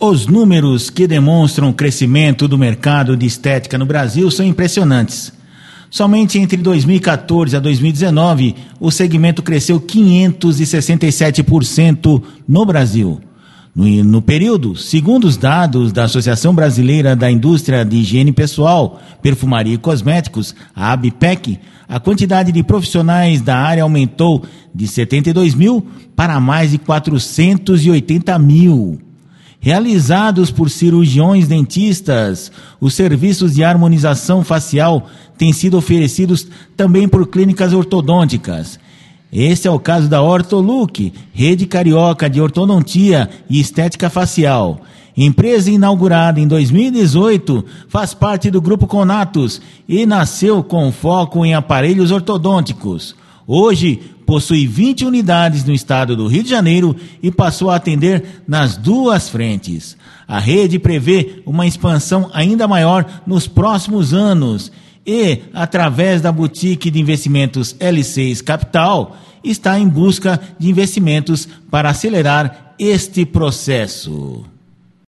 Os números que demonstram o crescimento do mercado de estética no Brasil são impressionantes. Somente entre 2014 a 2019, o segmento cresceu 567% no Brasil. No, no, período, segundo os dados da Associação Brasileira da Indústria de Higiene Pessoal, Perfumaria e Cosméticos, a ABPEC, a quantidade de profissionais da área aumentou de 72 mil para mais de 480 mil realizados por cirurgiões dentistas. Os serviços de harmonização facial têm sido oferecidos também por clínicas ortodônticas. Este é o caso da Ortolook, rede carioca de ortodontia e estética facial. Empresa inaugurada em 2018, faz parte do grupo Conatus e nasceu com foco em aparelhos ortodônticos. Hoje possui 20 unidades no estado do Rio de Janeiro e passou a atender nas duas frentes. A rede prevê uma expansão ainda maior nos próximos anos e, através da boutique de investimentos L6 Capital, está em busca de investimentos para acelerar este processo.